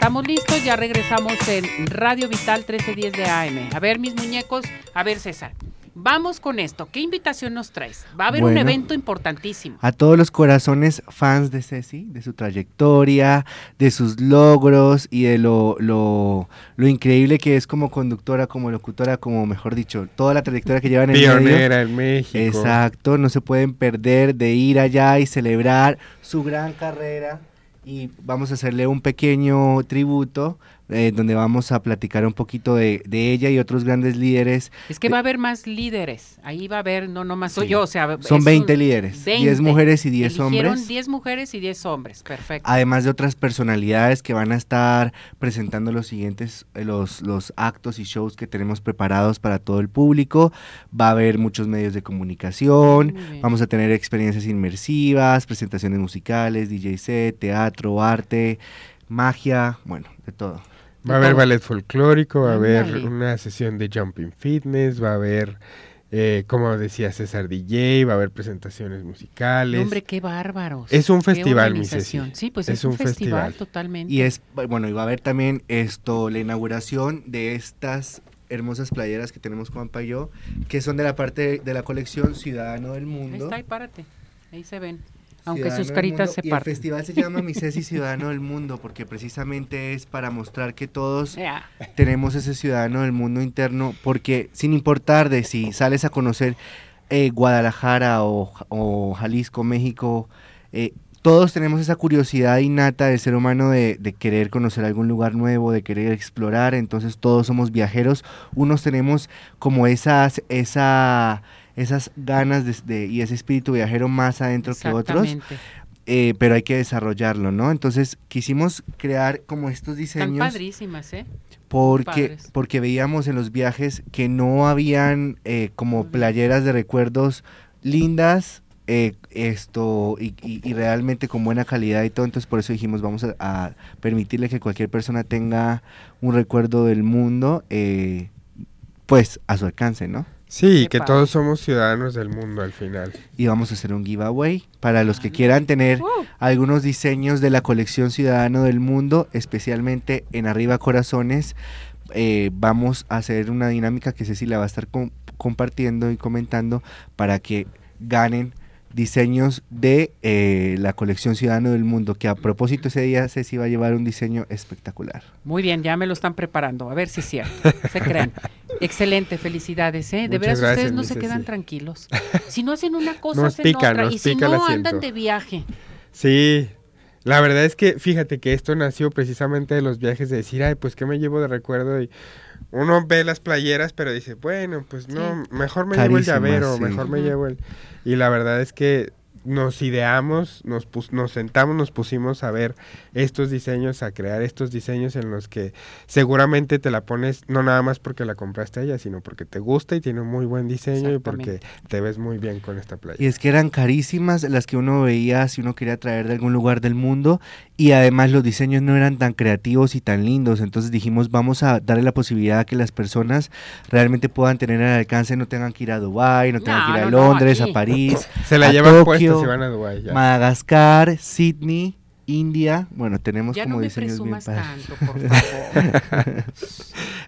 [SPEAKER 1] Estamos listos, ya regresamos en Radio Vital 1310 de AM. A ver, mis muñecos, a ver, César. Vamos con esto. ¿Qué invitación nos traes? Va a haber un evento importantísimo.
[SPEAKER 2] A todos los corazones fans de Ceci, de su trayectoria, de sus logros y de lo, lo, lo increíble que es como conductora, como locutora, como mejor dicho, toda la trayectoria que lleva en el medio.
[SPEAKER 3] Pionera en México.
[SPEAKER 2] Exacto, no se pueden perder de ir allá y celebrar su gran carrera. Y vamos a hacerle un pequeño tributo eh, donde vamos a platicar un poquito de, de ella y otros grandes líderes.
[SPEAKER 1] Es que va a haber más líderes. Ahí va a haber, no nomás soy
[SPEAKER 2] Sí.
[SPEAKER 1] yo, o sea,
[SPEAKER 2] Son
[SPEAKER 1] es
[SPEAKER 2] 20
[SPEAKER 1] un-
[SPEAKER 2] líderes,
[SPEAKER 1] 20.
[SPEAKER 2] 10 mujeres y 10
[SPEAKER 1] Eligieron
[SPEAKER 2] hombres.
[SPEAKER 1] 10 mujeres y 10 hombres, perfecto.
[SPEAKER 2] Además de otras personalidades que van a estar presentando los siguientes, eh, los, los actos y shows que tenemos preparados para todo el público. Va a haber muchos medios de comunicación, vamos a tener experiencias inmersivas, presentaciones musicales, DJ set, teatro, arte, magia, bueno, de todo.
[SPEAKER 3] Va a haber ballet folclórico, va a haber una sesión de jumping fitness, va a haber, eh, como decía César DJ, va a haber presentaciones musicales.
[SPEAKER 1] Hombre, qué bárbaros.
[SPEAKER 3] Es un festival, mi.
[SPEAKER 1] Sí, pues
[SPEAKER 3] Es
[SPEAKER 1] es, un,
[SPEAKER 3] un
[SPEAKER 1] festival,
[SPEAKER 3] festival.
[SPEAKER 1] totalmente.
[SPEAKER 2] Y es, bueno, y va a haber también esto, la inauguración de estas hermosas playeras que tenemos Juanpa y yo, que son de la parte de la colección Ciudadano del
[SPEAKER 1] Ahí
[SPEAKER 2] Mundo.
[SPEAKER 1] está, ahí párate. Ahí se ven. Aunque sus caritas se
[SPEAKER 2] y el
[SPEAKER 1] parten.
[SPEAKER 2] festival se llama Mi Ceci Ciudadano del Mundo, porque precisamente es para mostrar que todos tenemos ese ciudadano del mundo interno, porque sin importar de si sales a conocer eh, Guadalajara o, o Jalisco, México, eh, todos tenemos esa curiosidad innata del ser humano de, de querer conocer algún lugar nuevo, de querer explorar, entonces todos somos viajeros, unos tenemos como esas, esa, esas ganas de- de- y ese espíritu viajero más adentro que otros, eh, pero hay que desarrollarlo, ¿no? Entonces quisimos crear como estos
[SPEAKER 1] Están
[SPEAKER 2] diseños
[SPEAKER 1] padrísimas, ¿eh?
[SPEAKER 2] porque, porque veíamos en los viajes que no habían eh, como playeras de recuerdos lindas eh, esto y, y- y realmente con buena calidad y todo, entonces por eso dijimos vamos a, a permitirle que cualquier persona tenga un recuerdo del mundo eh, pues a su alcance, ¿no?
[SPEAKER 3] Sí,
[SPEAKER 1] Qué
[SPEAKER 3] que
[SPEAKER 1] padre.
[SPEAKER 3] todos somos ciudadanos del mundo al final.
[SPEAKER 2] Y vamos a hacer un giveaway para los que quieran tener
[SPEAKER 1] Uh,
[SPEAKER 2] algunos diseños de la colección Ciudadano del Mundo, especialmente en Arriba Corazones. eh, vamos a hacer una dinámica que Ceci la va a estar com- compartiendo y comentando para que ganen diseños de eh, la colección Ciudadano del Mundo, que a propósito ese día Ceci va a llevar un diseño espectacular.
[SPEAKER 1] Muy bien, ya me lo están preparando. A ver si es cierto. Se creen. Excelente, felicidades, ¿eh? De
[SPEAKER 3] Muchas
[SPEAKER 1] veras ustedes
[SPEAKER 3] gracias,
[SPEAKER 1] no
[SPEAKER 3] mi
[SPEAKER 1] se quedan tranquilos. Si no hacen una cosa,
[SPEAKER 3] Nos
[SPEAKER 1] hacen
[SPEAKER 3] pica,
[SPEAKER 1] otra.
[SPEAKER 3] nos
[SPEAKER 1] y si no, andan de viaje.
[SPEAKER 3] Sí, la verdad es que fíjate que esto nació precisamente de los viajes de decir, ay, pues qué me llevo de recuerdo y uno ve las playeras, pero dice, bueno, pues no, mejor me llevo el llavero,
[SPEAKER 2] sí.
[SPEAKER 3] mejor me llevo el... Y la verdad es que nos ideamos, nos, pus- nos sentamos, nos pusimos a ver estos diseños, a crear estos diseños en los que seguramente te la pones no nada más porque la compraste a ella, sino porque te gusta y tiene un muy buen diseño y porque te ves muy bien con esta
[SPEAKER 2] Y
[SPEAKER 3] playa.
[SPEAKER 2] es que eran carísimas las que uno veía si uno quería traer de algún lugar del mundo y además los diseños no eran tan creativos y tan lindos. Entonces dijimos vamos a darle la posibilidad a que las personas realmente puedan tener al alcance, no tengan que ir a Dubái, no tengan
[SPEAKER 1] No,
[SPEAKER 2] que ir a
[SPEAKER 1] no,
[SPEAKER 2] Londres, a París,
[SPEAKER 3] Se la
[SPEAKER 2] a
[SPEAKER 3] llevan puesta
[SPEAKER 2] Tokio,
[SPEAKER 3] si van a Dubái ya.
[SPEAKER 2] Madagascar, Sydney, India. Bueno, tenemos
[SPEAKER 1] Ya
[SPEAKER 2] como
[SPEAKER 1] no me
[SPEAKER 2] diseños bien padres.
[SPEAKER 1] tanto, por favor.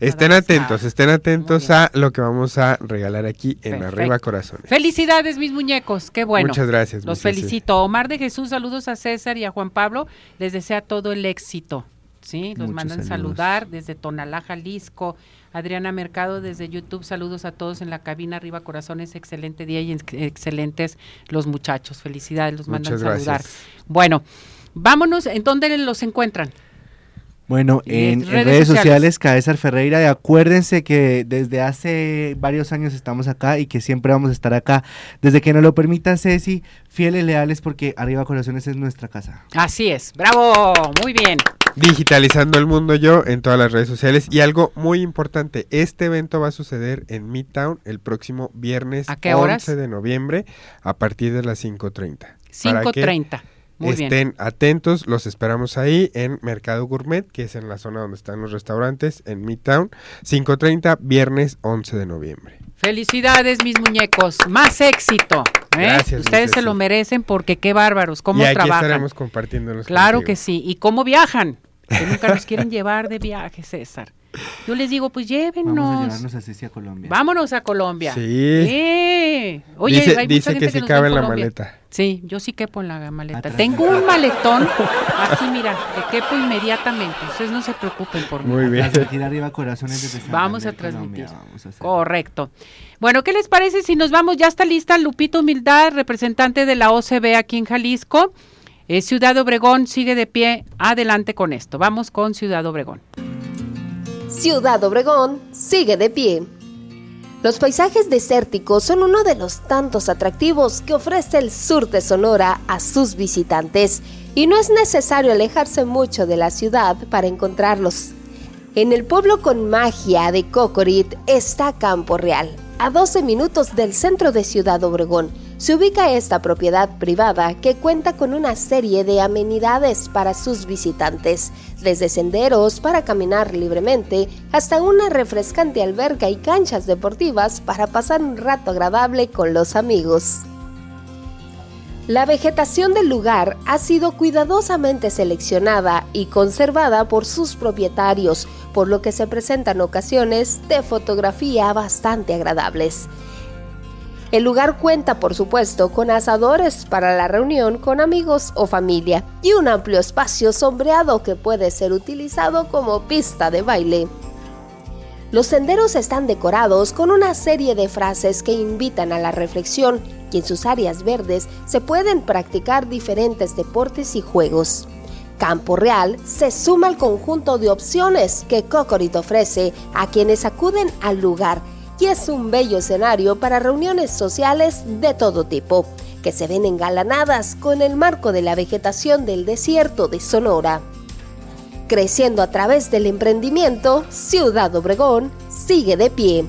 [SPEAKER 3] Estén atentos, estén atentos a lo que vamos a regalar aquí en
[SPEAKER 1] Perfecto.
[SPEAKER 3] Arriba Corazones.
[SPEAKER 1] Felicidades, mis muñecos. Qué bueno.
[SPEAKER 3] Muchas gracias.
[SPEAKER 1] Los felicito. Omar de Jesús, saludos a César y a Juan Pablo. Les desea todo el éxito. Sí, los
[SPEAKER 2] Muchos
[SPEAKER 1] mandan
[SPEAKER 2] saludos.
[SPEAKER 1] saludar desde Tonalá, Jalisco. Adriana Mercado desde YouTube, saludos a todos en la cabina. Arriba Corazones, excelente día y ex- excelentes los muchachos. Felicidades, los mandan
[SPEAKER 3] Muchas
[SPEAKER 1] saludar.
[SPEAKER 3] gracias.
[SPEAKER 1] Bueno, vámonos. ¿En dónde los encuentran?
[SPEAKER 2] Bueno, en,
[SPEAKER 1] redes
[SPEAKER 2] redes,
[SPEAKER 1] sociales.
[SPEAKER 2] sociales, Caesar Ferreira, y acuérdense que desde hace varios años estamos acá y que siempre vamos a estar acá. Desde que nos lo permita Ceci, fieles, leales, porque Arriba Corazones es nuestra casa.
[SPEAKER 1] Así es. Bravo. Muy bien.
[SPEAKER 3] Digitalizando el mundo yo en todas las redes sociales. Y algo muy importante, este evento va a suceder en Midtown el próximo viernes
[SPEAKER 1] ¿A qué
[SPEAKER 3] 11
[SPEAKER 1] horas?
[SPEAKER 3] de noviembre a partir de las 5.30. Para que
[SPEAKER 1] 5.30. Muy bien.
[SPEAKER 3] Estén atentos, los esperamos ahí en Mercado Gourmet, que es en la zona donde están los restaurantes, en Midtown. 5.30, viernes 11 de noviembre.
[SPEAKER 1] Felicidades, mis muñecos. Más éxito. ¿eh?
[SPEAKER 3] Gracias,
[SPEAKER 1] Ustedes se lo merecen porque qué bárbaros, cómo
[SPEAKER 3] y aquí
[SPEAKER 1] trabajan.
[SPEAKER 3] estaremos compartiéndolos
[SPEAKER 1] Claro
[SPEAKER 3] contigo.
[SPEAKER 1] que sí. ¿Y cómo viajan? Que nunca nos quieren llevar de viaje, César. Yo les digo, pues llévennos.
[SPEAKER 2] Vamos a llevarnos a Ceci a Colombia.
[SPEAKER 1] Vámonos a Colombia.
[SPEAKER 3] Sí.
[SPEAKER 1] Eh. Oye,
[SPEAKER 3] dice
[SPEAKER 1] hay
[SPEAKER 3] dice
[SPEAKER 1] mucha
[SPEAKER 3] que
[SPEAKER 1] gente
[SPEAKER 3] sí
[SPEAKER 1] nos ve
[SPEAKER 3] cabe en la
[SPEAKER 1] Colombia.
[SPEAKER 3] maleta.
[SPEAKER 1] Sí, yo sí quepo en la maleta.
[SPEAKER 2] Atrás.
[SPEAKER 1] Tengo un maletón, así mira, que quepo inmediatamente. Ustedes no se preocupen por mí.
[SPEAKER 3] Muy bien.
[SPEAKER 2] Transmitir Arriba Corazones desde Santander,
[SPEAKER 1] Vamos a
[SPEAKER 2] Colombia,
[SPEAKER 1] transmitir.
[SPEAKER 2] vamos a hacer.
[SPEAKER 1] Correcto. Bueno, ¿qué les parece si nos vamos? Ya está lista Lupito Humildad, representante de la OCB aquí en Jalisco. Eh, Ciudad Obregón sigue de pie. Adelante con esto. Vamos con Ciudad Obregón.
[SPEAKER 7] Ciudad Obregón sigue de pie. Los paisajes desérticos son uno de los tantos atractivos que ofrece el sur de Sonora a sus visitantes y no es necesario alejarse mucho de la ciudad para encontrarlos. En el pueblo con magia de Cocorit está Campo Real. A 12 minutos del centro de Ciudad Obregón se ubica esta propiedad privada que cuenta con una serie de amenidades para sus visitantes, desde senderos para caminar libremente hasta una refrescante alberca y canchas deportivas para pasar un rato agradable con los amigos. La vegetación del lugar ha sido cuidadosamente seleccionada y conservada por sus propietarios, por lo que se presentan ocasiones de fotografía bastante agradables. El lugar cuenta, por supuesto, con asadores para la reunión con amigos o familia y un amplio espacio sombreado que puede ser utilizado como pista de baile. Los senderos están decorados con una serie de frases que invitan a la reflexión y en sus áreas verdes se pueden practicar diferentes deportes y juegos. Campo Real se suma al conjunto de opciones que Cocorit ofrece a quienes acuden al lugar y es un bello escenario para reuniones sociales de todo tipo, que se ven engalanadas con el marco de la vegetación del desierto de Sonora. Creciendo a través del emprendimiento, Ciudad Obregón sigue de pie.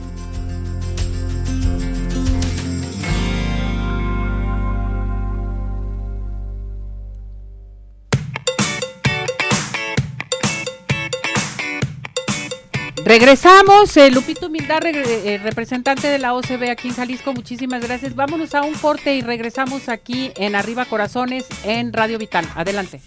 [SPEAKER 1] Regresamos, eh, Lupito Humildad, eh, representante de la OCB aquí en Jalisco, muchísimas gracias. Vámonos a un corte y regresamos aquí en Arriba Corazones en Radio Vital. Adelante.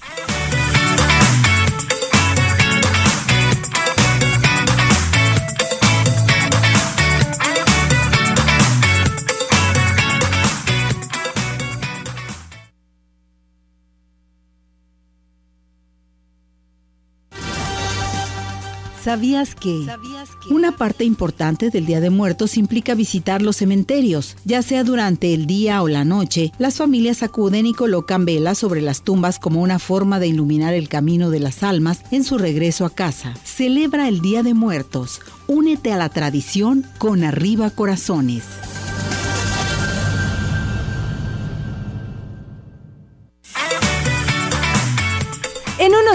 [SPEAKER 8] ¿Sabías que? Una parte importante del Día de Muertos implica visitar los cementerios. Ya sea durante el día o la noche, las familias acuden y colocan velas sobre las tumbas como una forma de iluminar el camino de las almas en su regreso a casa. Celebra el Día de Muertos. Únete a la tradición con Arriba Corazones.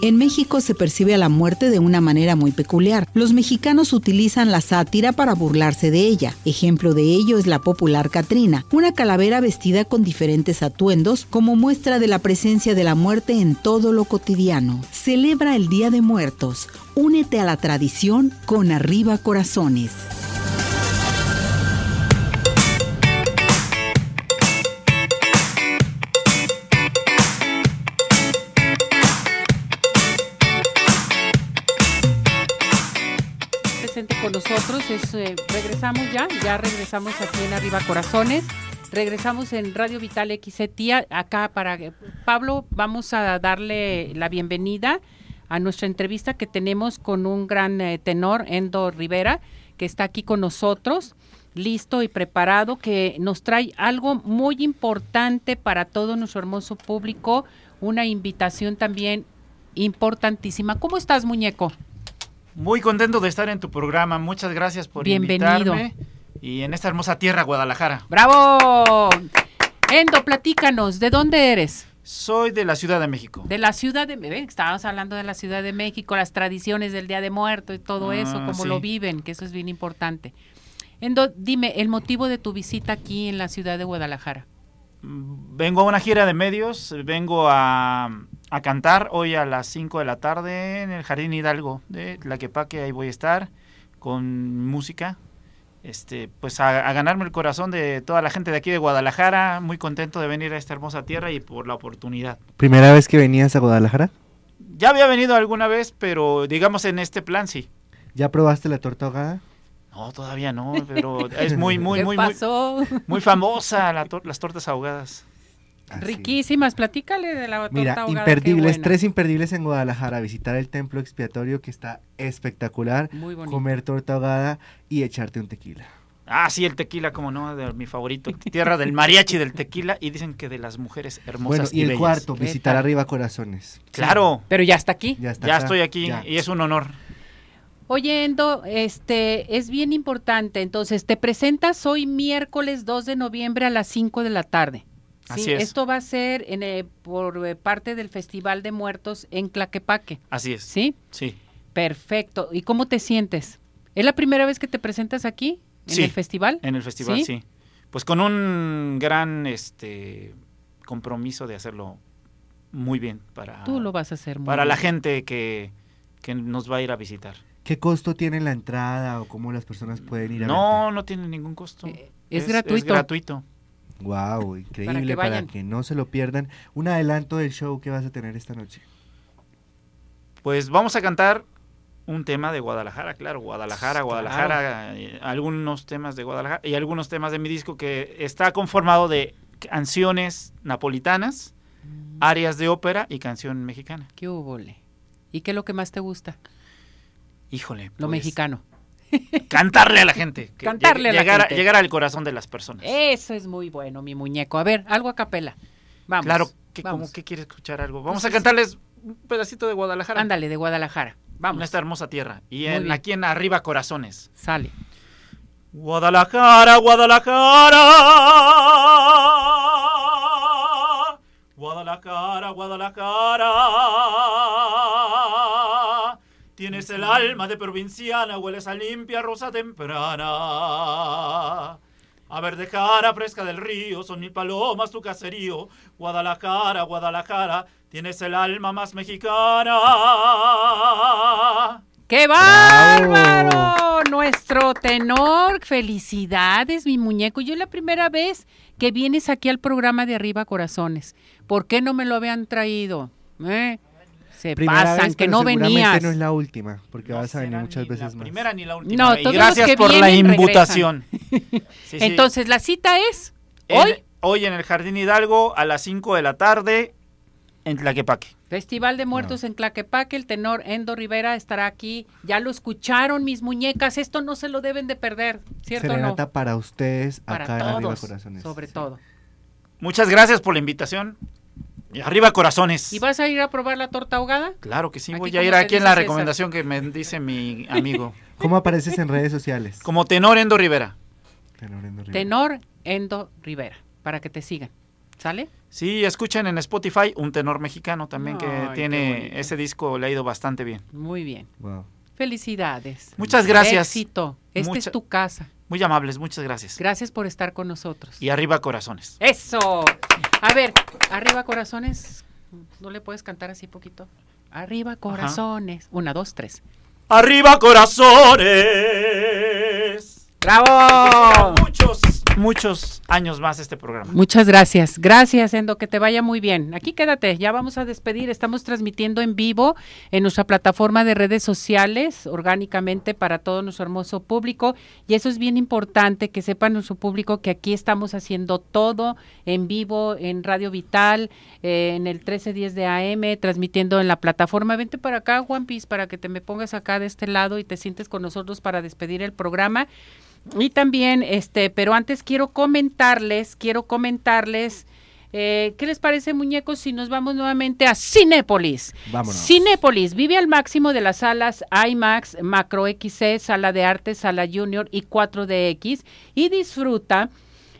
[SPEAKER 8] En México se percibe a la muerte de una manera muy peculiar. Los mexicanos utilizan la sátira para burlarse de ella. Ejemplo de ello es la popular Catrina, una calavera vestida con diferentes atuendos como muestra de la presencia de la muerte en todo lo cotidiano. Celebra el Día de Muertos. Únete a la tradición con Arriba Corazones.
[SPEAKER 1] Nosotros. Eh, regresamos ya, ya regresamos aquí en Arriba Corazones. Regresamos en Radio Vital XC acá para Pablo. Vamos a darle la bienvenida a nuestra entrevista que tenemos con un gran eh, tenor, Endo Rivera, que está aquí con nosotros, listo y preparado, que nos trae algo muy importante para todo nuestro hermoso público, una invitación también importantísima. ¿Cómo estás, muñeco?
[SPEAKER 9] Muy contento de estar en tu programa. Muchas gracias por
[SPEAKER 1] Bienvenido.
[SPEAKER 9] invitarme. Y en esta hermosa tierra, Guadalajara.
[SPEAKER 1] ¡Bravo! Endo, platícanos, ¿de dónde eres?
[SPEAKER 9] Soy de la Ciudad de México.
[SPEAKER 1] De la Ciudad de México. Estábamos hablando de la Ciudad de México, las tradiciones del Día de Muerto y todo ah, eso, cómo lo viven, que eso es bien importante. Endo, dime, el motivo de tu visita aquí en la ciudad de Guadalajara.
[SPEAKER 9] Vengo a una gira de medios, vengo a, a cantar hoy a las 5 de la tarde en el Jardín Hidalgo de La Quepaque, ahí voy a estar con música, este, pues a, ganarme el corazón de toda la gente de aquí de Guadalajara, muy contento de venir a esta hermosa tierra y por la oportunidad.
[SPEAKER 2] ¿Primera vez que venías a Guadalajara?
[SPEAKER 9] Ya había venido alguna vez, pero digamos en este plan sí.
[SPEAKER 2] ¿Ya probaste la torta ahogada?
[SPEAKER 9] No, todavía no, pero es muy, muy, muy, muy, muy famosa las tortas ahogadas.
[SPEAKER 1] Riquísimas, platícale de la torta
[SPEAKER 2] Mira, imperdibles, tres imperdibles en Guadalajara, visitar el templo expiatorio que está espectacular, comer torta ahogada y echarte un tequila.
[SPEAKER 9] Ah, sí, el tequila, como no, de mi favorito, tierra del mariachi del tequila y dicen que de las mujeres hermosas
[SPEAKER 2] bueno, y, el cuarto, visitar arriba corazones.
[SPEAKER 9] Claro.
[SPEAKER 1] Pero ya está aquí.
[SPEAKER 9] Ya, ya estoy aquí y es un honor.
[SPEAKER 1] Oyendo, este es bien importante. Entonces, te presentas hoy miércoles 2 de noviembre a las 5 de la tarde.
[SPEAKER 9] Así es.
[SPEAKER 1] Esto va a ser en, eh, por eh, parte del Festival de Muertos en Claquepaque.
[SPEAKER 9] Así es.
[SPEAKER 1] ¿Sí?
[SPEAKER 9] Sí.
[SPEAKER 1] Perfecto. ¿Y cómo te sientes? ¿Es la primera vez que te presentas aquí? ¿En
[SPEAKER 9] Sí,
[SPEAKER 1] el festival?
[SPEAKER 9] En el festival,
[SPEAKER 1] ¿Sí?
[SPEAKER 9] sí. Pues con un gran este compromiso de hacerlo muy bien para,
[SPEAKER 1] Tú lo vas a hacer muy
[SPEAKER 9] para la gente que, que nos va a ir a visitar.
[SPEAKER 2] ¿Qué costo tiene la entrada o cómo las personas pueden ir a
[SPEAKER 9] No, no tiene ningún costo.
[SPEAKER 1] Eh, es gratuito.
[SPEAKER 9] gratuito.
[SPEAKER 2] Wow, increíble
[SPEAKER 1] Para
[SPEAKER 2] para
[SPEAKER 1] que
[SPEAKER 2] no se lo pierdan. Un adelanto del show que vas a tener esta noche.
[SPEAKER 9] Pues vamos a cantar un tema de Guadalajara, claro, Guadalajara, Guadalajara, eh, algunos temas de Guadalajara y algunos temas de mi disco que está conformado de canciones napolitanas, áreas de ópera y canción mexicana.
[SPEAKER 1] ¿Qué hubo, le? ¿Y qué es lo que más te gusta?
[SPEAKER 9] Híjole.
[SPEAKER 1] Lo
[SPEAKER 9] pues,
[SPEAKER 1] mexicano.
[SPEAKER 9] Cantarle a la gente.
[SPEAKER 1] Cantarle a la
[SPEAKER 9] llegar,
[SPEAKER 1] gente.
[SPEAKER 9] llegar al corazón de las personas.
[SPEAKER 1] Eso es muy bueno, mi muñeco. A ver, algo a capela. Vamos.
[SPEAKER 9] claro, que
[SPEAKER 1] vamos.
[SPEAKER 9] como que quiere escuchar algo. Vamos
[SPEAKER 1] Pues
[SPEAKER 9] a cantarles un pedacito de Guadalajara.
[SPEAKER 1] Ándale, de Guadalajara. Vamos.
[SPEAKER 9] En esta hermosa tierra. Y en, aquí en Arriba Corazones.
[SPEAKER 1] Sale.
[SPEAKER 9] Guadalajara, Guadalajara. Guadalajara, Guadalajara. Tienes el alma de provinciana, hueles a limpia rosa temprana. A verde cara fresca del río, son mil palomas tu caserío. Guadalajara, Guadalajara, tienes el alma más mexicana.
[SPEAKER 1] ¡Qué bárbaro! Nuestro tenor. Felicidades, mi muñeco. Yo es la primera vez que vienes aquí al programa de Arriba Corazones. ¿Por qué no me lo habían traído? ¿Eh? Se
[SPEAKER 2] Primera
[SPEAKER 1] pasan,
[SPEAKER 2] vez,
[SPEAKER 1] que
[SPEAKER 2] pero
[SPEAKER 1] no venías.
[SPEAKER 2] no es la última, porque
[SPEAKER 9] No
[SPEAKER 2] vas a venir muchas
[SPEAKER 9] ni
[SPEAKER 2] veces
[SPEAKER 9] la
[SPEAKER 2] más.
[SPEAKER 9] primera ni la última.
[SPEAKER 1] No,
[SPEAKER 9] y
[SPEAKER 1] todos los
[SPEAKER 9] gracias
[SPEAKER 1] que
[SPEAKER 9] por la
[SPEAKER 1] vienen regresan.
[SPEAKER 9] invitación. Sí, sí.
[SPEAKER 1] Entonces, la cita es
[SPEAKER 9] En-
[SPEAKER 1] hoy,
[SPEAKER 9] hoy en el Jardín Hidalgo a las 5 de la tarde en Tlaquepaque.
[SPEAKER 1] Festival de Muertos en Tlaquepaque. El tenor Endo Rivera estará aquí. Ya lo escucharon, mis muñecas. Esto no se lo deben de perder, ¿cierto o no?
[SPEAKER 2] Serenata para ustedes
[SPEAKER 1] Para
[SPEAKER 2] acá en Arriba
[SPEAKER 1] todos,
[SPEAKER 2] Corazones.
[SPEAKER 1] sobre todo.
[SPEAKER 9] Muchas gracias por la invitación. Y arriba corazones.
[SPEAKER 1] ¿Y vas a ir a probar la torta ahogada?
[SPEAKER 9] Claro que sí,
[SPEAKER 1] Aquí
[SPEAKER 9] voy a ir aquí en la
[SPEAKER 1] César.
[SPEAKER 9] recomendación que me dice mi amigo.
[SPEAKER 2] ¿Cómo apareces en redes sociales?
[SPEAKER 9] Como tenor Endo Rivera.
[SPEAKER 2] Tenor Endo Rivera.
[SPEAKER 1] Tenor Endo Rivera, para que te sigan. ¿Sale?
[SPEAKER 9] Sí, escuchen en Spotify un tenor mexicano también que
[SPEAKER 1] Ay,
[SPEAKER 9] tiene ese disco, le ha ido bastante bien.
[SPEAKER 1] Muy bien.
[SPEAKER 2] Wow.
[SPEAKER 1] Felicidades.
[SPEAKER 9] Muchas gracias.
[SPEAKER 1] Éxito. Esta
[SPEAKER 9] Mucha-
[SPEAKER 1] es tu casa.
[SPEAKER 9] Muy amables, muchas gracias.
[SPEAKER 1] Gracias por estar con nosotros.
[SPEAKER 9] Y arriba corazones.
[SPEAKER 1] Eso. A ver, arriba corazones. ¿No le puedes cantar así poquito? Arriba corazones. Una, dos, tres.
[SPEAKER 9] Arriba corazones.
[SPEAKER 1] ¡Bravo!
[SPEAKER 9] Muchos, muchos años más este programa.
[SPEAKER 1] Muchas gracias. Gracias, Endo, que te vaya muy bien. Aquí quédate, ya vamos a despedir. Estamos transmitiendo en vivo en nuestra plataforma de redes sociales, orgánicamente para todo nuestro hermoso público. Y eso es bien importante, que sepa nuestro público que aquí estamos haciendo todo en vivo en Radio Vital, eh, en el 1310 de AM, transmitiendo en la plataforma. Vente para acá, Juan Piz, para que te me pongas acá de este lado y te sientes con nosotros para despedir el programa. Y también, este, pero antes quiero comentarles, quiero comentarles, eh, ¿qué les parece, muñecos, si nos vamos nuevamente a Cinépolis?
[SPEAKER 2] Vámonos.
[SPEAKER 1] Cinépolis vive al máximo de las salas IMAX, Macro XC, Sala de Arte, Sala Junior y 4DX y disfruta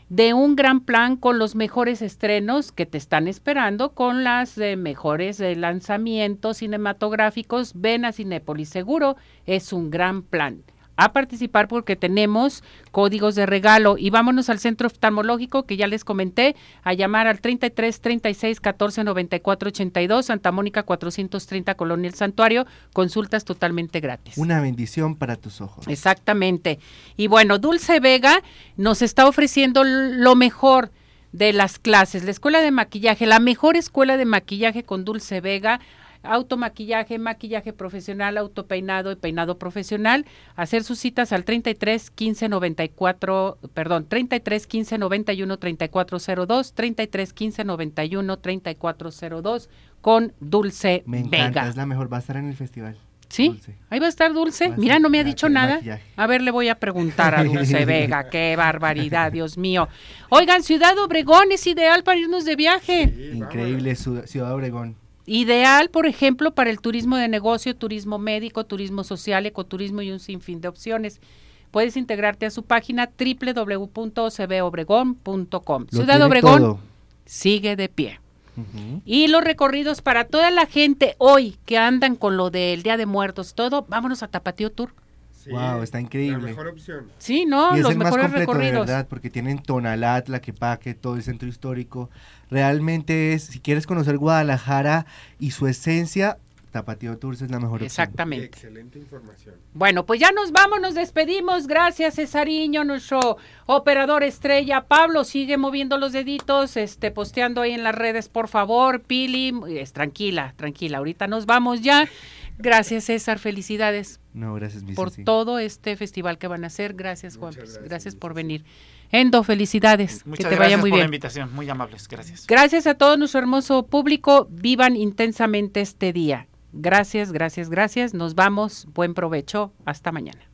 [SPEAKER 1] de un gran plan con los mejores estrenos que te están esperando, con las eh, mejores eh, lanzamientos cinematográficos. Ven a Cinépolis, seguro es un gran plan. A participar porque tenemos códigos de regalo y vámonos al centro oftalmológico que ya les comenté, a llamar al 33 36 14 94 82, Santa Mónica 430 Colonia El Santuario, consultas totalmente gratis.
[SPEAKER 2] Una bendición para tus ojos.
[SPEAKER 1] Exactamente. Y bueno, Dulce Vega nos está ofreciendo lo mejor de las clases. La escuela de maquillaje, la mejor escuela de maquillaje con Dulce Vega. Automaquillaje, maquillaje profesional, autopeinado y peinado profesional. Hacer sus citas al 33 15 94, perdón, 33 15 91 34 02, 33 15 91 34 02 con Dulce
[SPEAKER 2] Me encanta,
[SPEAKER 1] Vega.
[SPEAKER 2] es la mejor. Va a estar en el festival.
[SPEAKER 1] ¿Sí?
[SPEAKER 2] Dulce.
[SPEAKER 1] Ahí va a estar Dulce.
[SPEAKER 2] A
[SPEAKER 1] Mira, no me ha dicho nada.
[SPEAKER 2] maquillaje.
[SPEAKER 1] A ver, le voy a preguntar a Dulce Vega. Qué barbaridad, Dios mío. Oigan, Ciudad Obregón es ideal para irnos de viaje.
[SPEAKER 2] Increíble Ciudad Ciudad Obregón.
[SPEAKER 1] Ideal, por ejemplo, para el turismo de negocio, turismo médico, turismo social, ecoturismo y un sinfín de opciones. Puedes integrarte a su página www.cbobregón.com.
[SPEAKER 2] Lo
[SPEAKER 1] Ciudad Obregón
[SPEAKER 2] todo.
[SPEAKER 1] sigue de pie. Y los recorridos para toda la gente hoy que andan con lo del Día de Muertos, todo, vámonos a Tapatío Tour.
[SPEAKER 2] Wow, está increíble.
[SPEAKER 3] La mejor opción.
[SPEAKER 1] Sí, no,
[SPEAKER 2] y es
[SPEAKER 1] los
[SPEAKER 2] el más
[SPEAKER 1] mejores
[SPEAKER 2] completo
[SPEAKER 1] recorridos.
[SPEAKER 2] de verdad, porque tienen Tonalat, Tlaquepaque, todo el centro histórico. Realmente es, si quieres conocer Guadalajara y su esencia, Tapatío Tours es la mejor opción.
[SPEAKER 1] Exactamente.
[SPEAKER 3] Excelente información.
[SPEAKER 1] Bueno, pues ya nos vamos, nos despedimos. Gracias, Cesariño, nuestro operador estrella. Pablo, sigue moviendo los deditos, este, posteando ahí en las redes, por favor. Pili, es, tranquila, tranquila. Ahorita nos vamos ya. Gracias, César. Felicidades
[SPEAKER 2] No, gracias, mi
[SPEAKER 1] por todo este festival que van a hacer. Gracias, Juan. Gracias,
[SPEAKER 3] gracias,
[SPEAKER 1] por venir. Endo, felicidades.
[SPEAKER 9] Muchas
[SPEAKER 1] que te
[SPEAKER 9] gracias
[SPEAKER 1] vaya muy
[SPEAKER 9] por la
[SPEAKER 1] bien.
[SPEAKER 9] invitación, muy amables, gracias.
[SPEAKER 1] Gracias a todo nuestro hermoso público. Vivan intensamente este día. Gracias, gracias, gracias. Nos vamos. Buen provecho. Hasta mañana.